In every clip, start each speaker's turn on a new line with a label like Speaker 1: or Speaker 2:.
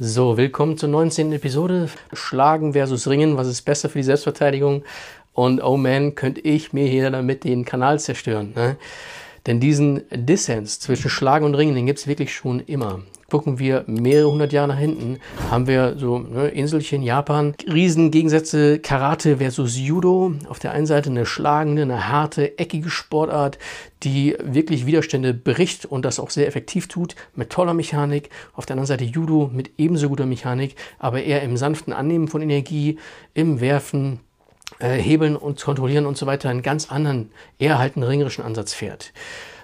Speaker 1: So, willkommen zur 19. Episode. Schlagen versus Ringen, was ist besser für die Selbstverteidigung? Und oh man, könnte ich mir hier damit den Kanal zerstören. Ne? Denn diesen Dissens zwischen Schlagen und Ringen, den gibt es wirklich schon immer. Gucken wir mehrere hundert Jahre nach hinten, haben wir so ne, Inselchen Japan, Riesengegensätze Karate versus Judo. Auf der einen Seite eine schlagende, eine harte, eckige Sportart, die wirklich Widerstände bricht und das auch sehr effektiv tut, mit toller Mechanik. Auf der anderen Seite Judo mit ebenso guter Mechanik, aber eher im sanften Annehmen von Energie, im Werfen, äh, Hebeln und Kontrollieren und so weiter einen ganz anderen, eher halt einen ringerischen Ansatz fährt.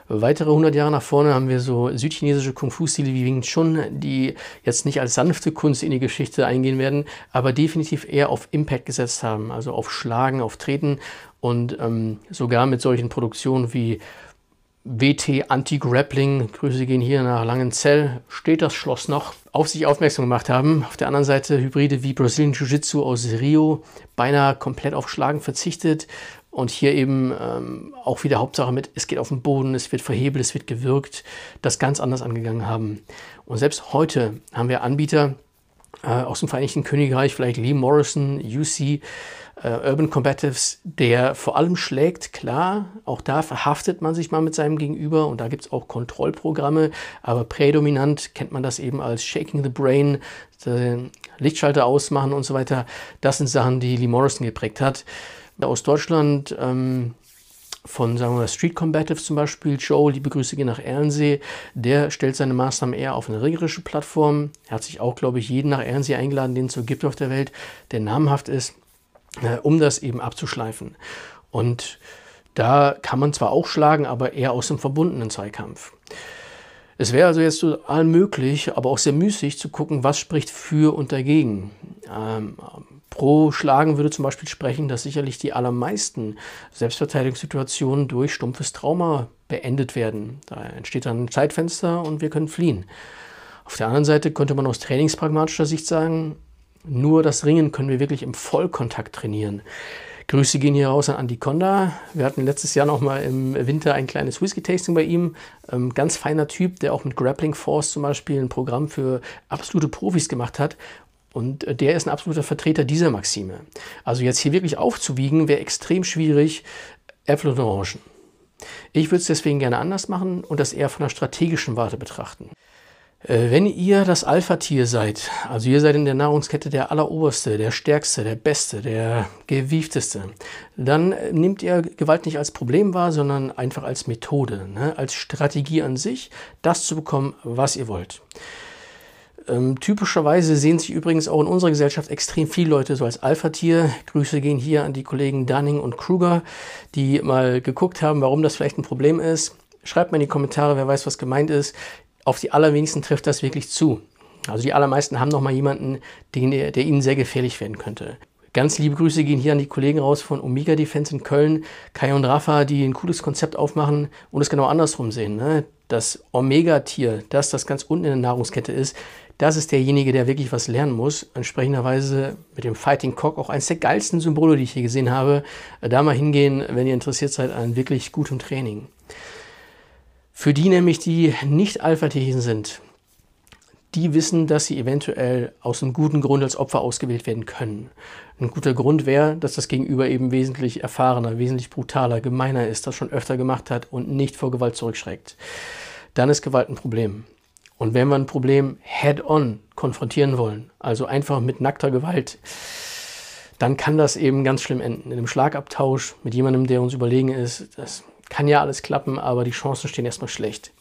Speaker 1: Weitere 100 Jahre nach vorne haben wir so südchinesische Kung-Fu-Stile wie Wing Chun, die jetzt nicht als sanfte Kunst in die Geschichte eingehen werden, aber definitiv eher auf Impact gesetzt haben, also auf Schlagen, auf Treten und ähm, sogar mit solchen Produktionen wie WT Anti-Grappling, Grüße gehen hier nach Langenzell, steht das Schloss noch, auf sich aufmerksam gemacht haben. Auf der anderen Seite Hybride wie Brazilian Jiu-Jitsu aus Rio, beinahe komplett auf Schlagen verzichtet und hier eben ähm, auch wieder Hauptsache mit, es geht auf den Boden, es wird verhebelt, es wird gewirkt, das ganz anders angegangen haben. Und selbst heute haben wir Anbieter aus dem Vereinigten Königreich, vielleicht Lee Morrison, UC, äh, Urban Combatives, der vor allem schlägt, klar, auch da verhaftet man sich mal mit seinem Gegenüber und da gibt es auch Kontrollprogramme, aber prädominant kennt man das eben als Shaking the Brain, Lichtschalter ausmachen und so weiter. Das sind Sachen, die Lee Morrison geprägt hat aus Deutschland ähm, von, sagen wir Street Combatives zum Beispiel, Joe, liebe Grüße gehen nach Ernsee, der stellt seine Maßnahmen eher auf eine ringerische Plattform. Er hat sich auch, glaube ich, jeden nach Ernsee eingeladen, den es so gibt auf der Welt, der namhaft ist, äh, um das eben abzuschleifen. Und da kann man zwar auch schlagen, aber eher aus dem verbundenen Zweikampf. Es wäre also jetzt so allmöglich, aber auch sehr müßig zu gucken, was spricht für und dagegen. Ähm, Pro Schlagen würde zum Beispiel sprechen, dass sicherlich die allermeisten Selbstverteidigungssituationen durch stumpfes Trauma beendet werden. Da entsteht dann ein Zeitfenster und wir können fliehen. Auf der anderen Seite könnte man aus trainingspragmatischer Sicht sagen, nur das Ringen können wir wirklich im Vollkontakt trainieren. Grüße gehen hier raus an Andy Konda. Wir hatten letztes Jahr noch mal im Winter ein kleines Whisky-Tasting bei ihm. Ähm, ganz feiner Typ, der auch mit Grappling Force zum Beispiel ein Programm für absolute Profis gemacht hat. Und äh, der ist ein absoluter Vertreter dieser Maxime. Also jetzt hier wirklich aufzuwiegen, wäre extrem schwierig. Äpfel und Orangen. Ich würde es deswegen gerne anders machen und das eher von einer strategischen Warte betrachten. Äh, wenn ihr das Alpha-Tier seid, also ihr seid in der Nahrungskette der Alleroberste, der Stärkste, der Beste, der Gewiefteste, dann äh, nehmt ihr Gewalt nicht als Problem wahr, sondern einfach als Methode, ne? als Strategie an sich, das zu bekommen, was ihr wollt. Ähm, typischerweise sehen sich übrigens auch in unserer Gesellschaft extrem viele Leute so als Alpha-Tier. Grüße gehen hier an die Kollegen Dunning und Kruger, die mal geguckt haben, warum das vielleicht ein Problem ist. Schreibt mal in die Kommentare, wer weiß, was gemeint ist. Auf die allerwenigsten trifft das wirklich zu. Also die allermeisten haben noch mal jemanden, den, der ihnen sehr gefährlich werden könnte. Ganz liebe Grüße gehen hier an die Kollegen raus von Omega Defense in Köln, Kai und Rafa, die ein cooles Konzept aufmachen und es genau andersrum sehen. Ne? Das Omega-Tier, das das ganz unten in der Nahrungskette ist, das ist derjenige, der wirklich was lernen muss. Entsprechenderweise mit dem Fighting Cock auch eines der geilsten Symbole, die ich hier gesehen habe. Da mal hingehen, wenn ihr interessiert seid an wirklich gutem Training. Für die nämlich, die nicht Alpha-Tierchen sind, die wissen, dass sie eventuell aus einem guten Grund als Opfer ausgewählt werden können. Ein guter Grund wäre, dass das Gegenüber eben wesentlich erfahrener, wesentlich brutaler, gemeiner ist, das schon öfter gemacht hat und nicht vor Gewalt zurückschreckt. Dann ist Gewalt ein Problem. Und wenn wir ein Problem head-on konfrontieren wollen, also einfach mit nackter Gewalt, dann kann das eben ganz schlimm enden. In einem Schlagabtausch mit jemandem, der uns überlegen ist, das kann ja alles klappen, aber die Chancen stehen erstmal schlecht.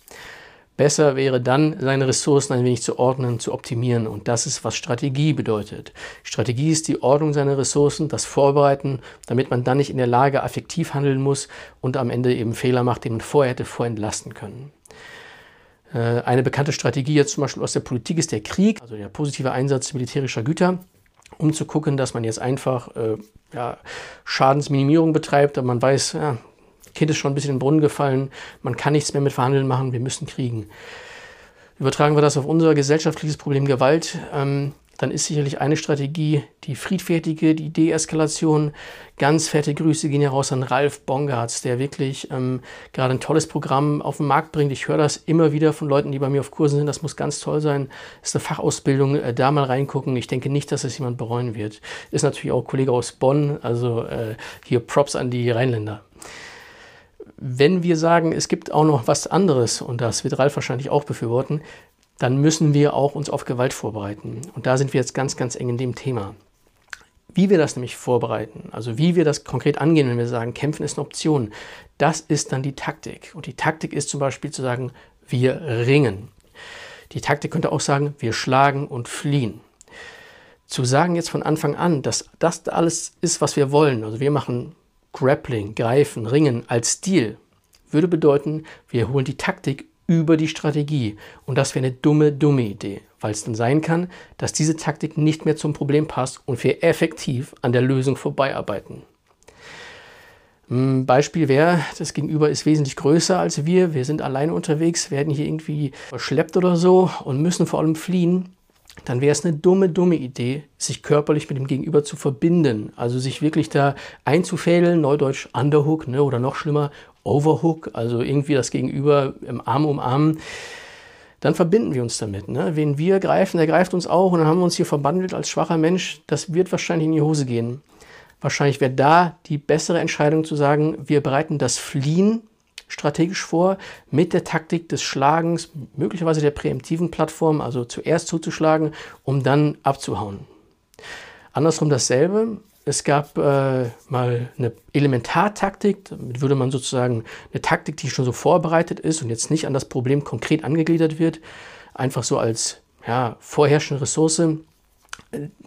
Speaker 1: Besser wäre dann, seine Ressourcen ein wenig zu ordnen, zu optimieren. Und das ist, was Strategie bedeutet. Strategie ist die Ordnung seiner Ressourcen, das Vorbereiten, damit man dann nicht in der Lage affektiv handeln muss und am Ende eben Fehler macht, die man vorher hätte vorentlasten können. Äh, eine bekannte Strategie jetzt zum Beispiel aus der Politik ist der Krieg, also der positive Einsatz militärischer Güter, um zu gucken, dass man jetzt einfach äh, ja, Schadensminimierung betreibt, aber man weiß, ja, Kind ist schon ein bisschen in den Brunnen gefallen, man kann nichts mehr mit Verhandeln machen, wir müssen kriegen. Übertragen wir das auf unser gesellschaftliches Problem Gewalt, ähm, dann ist sicherlich eine Strategie die friedfertige, die Deeskalation. Ganz fette Grüße gehen ja raus an Ralf Bongartz, der wirklich ähm, gerade ein tolles Programm auf den Markt bringt. Ich höre das immer wieder von Leuten, die bei mir auf Kursen sind. Das muss ganz toll sein. Das ist eine Fachausbildung. Äh, da mal reingucken. Ich denke nicht, dass es jemand bereuen wird. Ist natürlich auch ein Kollege aus Bonn. Also äh, hier Props an die Rheinländer. Wenn wir sagen, es gibt auch noch was anderes, und das wird Ralf wahrscheinlich auch befürworten, dann müssen wir auch uns auf Gewalt vorbereiten. Und da sind wir jetzt ganz, ganz eng in dem Thema. Wie wir das nämlich vorbereiten, also wie wir das konkret angehen, wenn wir sagen, kämpfen ist eine Option, das ist dann die Taktik. Und die Taktik ist zum Beispiel zu sagen, wir ringen. Die Taktik könnte auch sagen, wir schlagen und fliehen. Zu sagen jetzt von Anfang an, dass das alles ist, was wir wollen, also wir machen Grappling, Greifen, Ringen als Stil, würde bedeuten, wir holen die Taktik über die Strategie. Und das wäre eine dumme, dumme Idee, weil es dann sein kann, dass diese Taktik nicht mehr zum Problem passt und wir effektiv an der Lösung vorbeiarbeiten. Ein Beispiel wäre, das Gegenüber ist wesentlich größer als wir, wir sind alleine unterwegs, werden hier irgendwie verschleppt oder so und müssen vor allem fliehen dann wäre es eine dumme, dumme Idee, sich körperlich mit dem Gegenüber zu verbinden. Also sich wirklich da einzufädeln, neudeutsch Underhook ne, oder noch schlimmer Overhook, also irgendwie das Gegenüber im Arm umarmen. Dann verbinden wir uns damit. Ne? Wen wir greifen, der greift uns auch und dann haben wir uns hier verbandelt als schwacher Mensch. Das wird wahrscheinlich in die Hose gehen. Wahrscheinlich wäre da die bessere Entscheidung zu sagen, wir bereiten das Fliehen strategisch vor, mit der Taktik des Schlagens, möglicherweise der präemptiven Plattform, also zuerst zuzuschlagen, um dann abzuhauen. Andersrum dasselbe. Es gab äh, mal eine Elementartaktik, damit würde man sozusagen eine Taktik, die schon so vorbereitet ist und jetzt nicht an das Problem konkret angegliedert wird, einfach so als ja, vorherrschende Ressource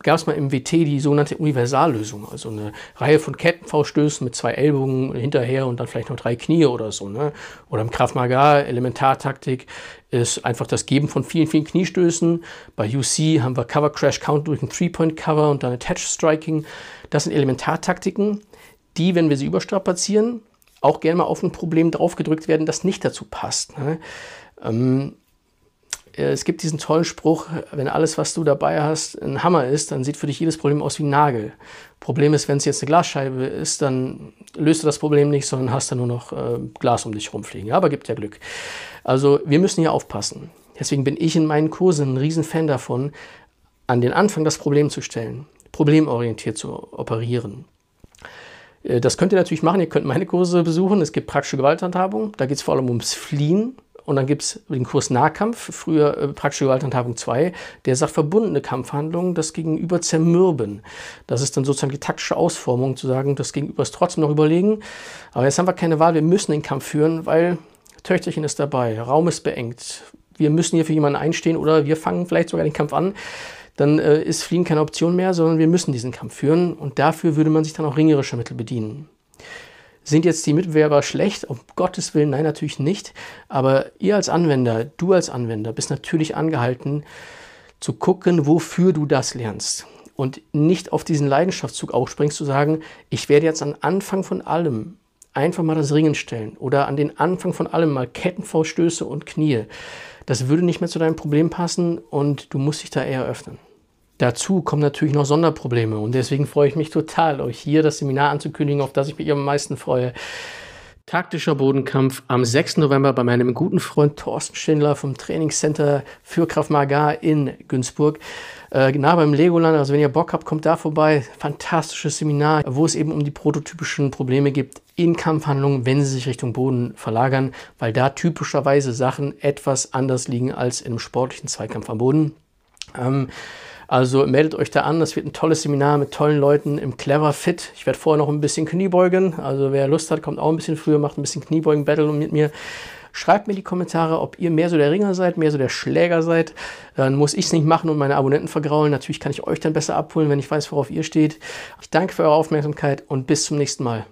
Speaker 1: gab es mal im WT die sogenannte Universallösung, also eine Reihe von Kettenfauststößen mit zwei Ellbogen hinterher und dann vielleicht noch drei Knie oder so. Ne? Oder im Krav Maga, Elementartaktik, ist einfach das Geben von vielen, vielen Kniestößen. Bei UC haben wir Cover Crash Count durch ein Three-Point-Cover und dann Attach Striking. Das sind Elementartaktiken, die, wenn wir sie überstrapazieren, auch gerne mal auf ein Problem draufgedrückt werden, das nicht dazu passt. Ne? Ähm, äh, es gibt diesen tollen Spruch, wenn alles, was du dabei hast, ein Hammer ist, dann sieht für dich jedes Problem aus wie ein Nagel. Problem ist, wenn es jetzt eine Glasscheibe ist, dann löst du das Problem nicht, sondern hast dann nur noch äh, Glas um dich rumfliegen. Ja, aber gibt ja Glück. Also wir müssen hier aufpassen. Deswegen bin ich in meinen Kursen ein Riesenfan davon, an den Anfang das Problem zu stellen, problemorientiert zu operieren. Äh, das könnt ihr natürlich machen. Ihr könnt meine Kurse besuchen. Es gibt praktische Gewalthandhabung. Da geht es vor allem ums Fliehen und dann gibt es den Kurs Nahkampf, früher äh, praktische Gewalthandhabung 2, der sagt verbundene Kampfhandlungen, das Gegenüber zermürben. Das ist dann sozusagen die taktische Ausformung, zu sagen, das Gegenüber ist trotzdem noch überlegen. Aber jetzt haben wir keine Wahl, wir müssen den Kampf führen, weil Töchterchen ist dabei, Raum ist beengt. Wir müssen hier für jemanden einstehen oder wir fangen vielleicht sogar den Kampf an dann äh, ist Fliehen keine Option mehr, sondern wir müssen diesen Kampf führen und dafür würde man sich dann auch ringerischer Mittel bedienen. Sind jetzt die Mitbewerber schlecht? Um Gottes Willen, nein, natürlich nicht. Aber ihr als Anwender, du als Anwender, bist natürlich angehalten zu gucken, wofür du das lernst. Und nicht auf diesen Leidenschaftszug aufspringst, zu sagen, ich werde jetzt an Anfang von allem einfach mal das Ringen stellen oder an den Anfang von allem mal Kettenfauststöße und Knie. Das würde nicht mehr zu deinem Problem passen und du musst dich da eher öffnen. Dazu kommen natürlich noch Sonderprobleme und deswegen freue ich mich total, euch hier das Seminar anzukündigen, auf das ich mich am meisten freue. Taktischer Bodenkampf am 6. November bei meinem guten Freund Thorsten Schindler vom Trainingscenter für Kraft Maga in Günzburg. Äh, nah beim Legoland, also wenn ihr Bock habt, kommt da vorbei. Fantastisches Seminar, wo es eben um die prototypischen Probleme gibt in Kampfhandlungen, wenn sie sich Richtung Boden verlagern, weil da typischerweise Sachen etwas anders liegen als einem sportlichen Zweikampf am Boden. Ähm, also meldet euch da an, das wird ein tolles Seminar mit tollen Leuten im Clever Fit. Ich werde vorher noch ein bisschen Kniebeugen, also wer Lust hat, kommt auch ein bisschen früher, macht ein bisschen Kniebeugen-Battle mit mir. Schreibt mir die Kommentare, ob ihr mehr so der Ringer seid, mehr so der Schläger seid. Dann muss ich es nicht machen und meine Abonnenten vergraulen. Natürlich kann ich euch dann besser abholen, wenn ich weiß, worauf ihr steht. Ich danke für eure Aufmerksamkeit und bis zum nächsten Mal.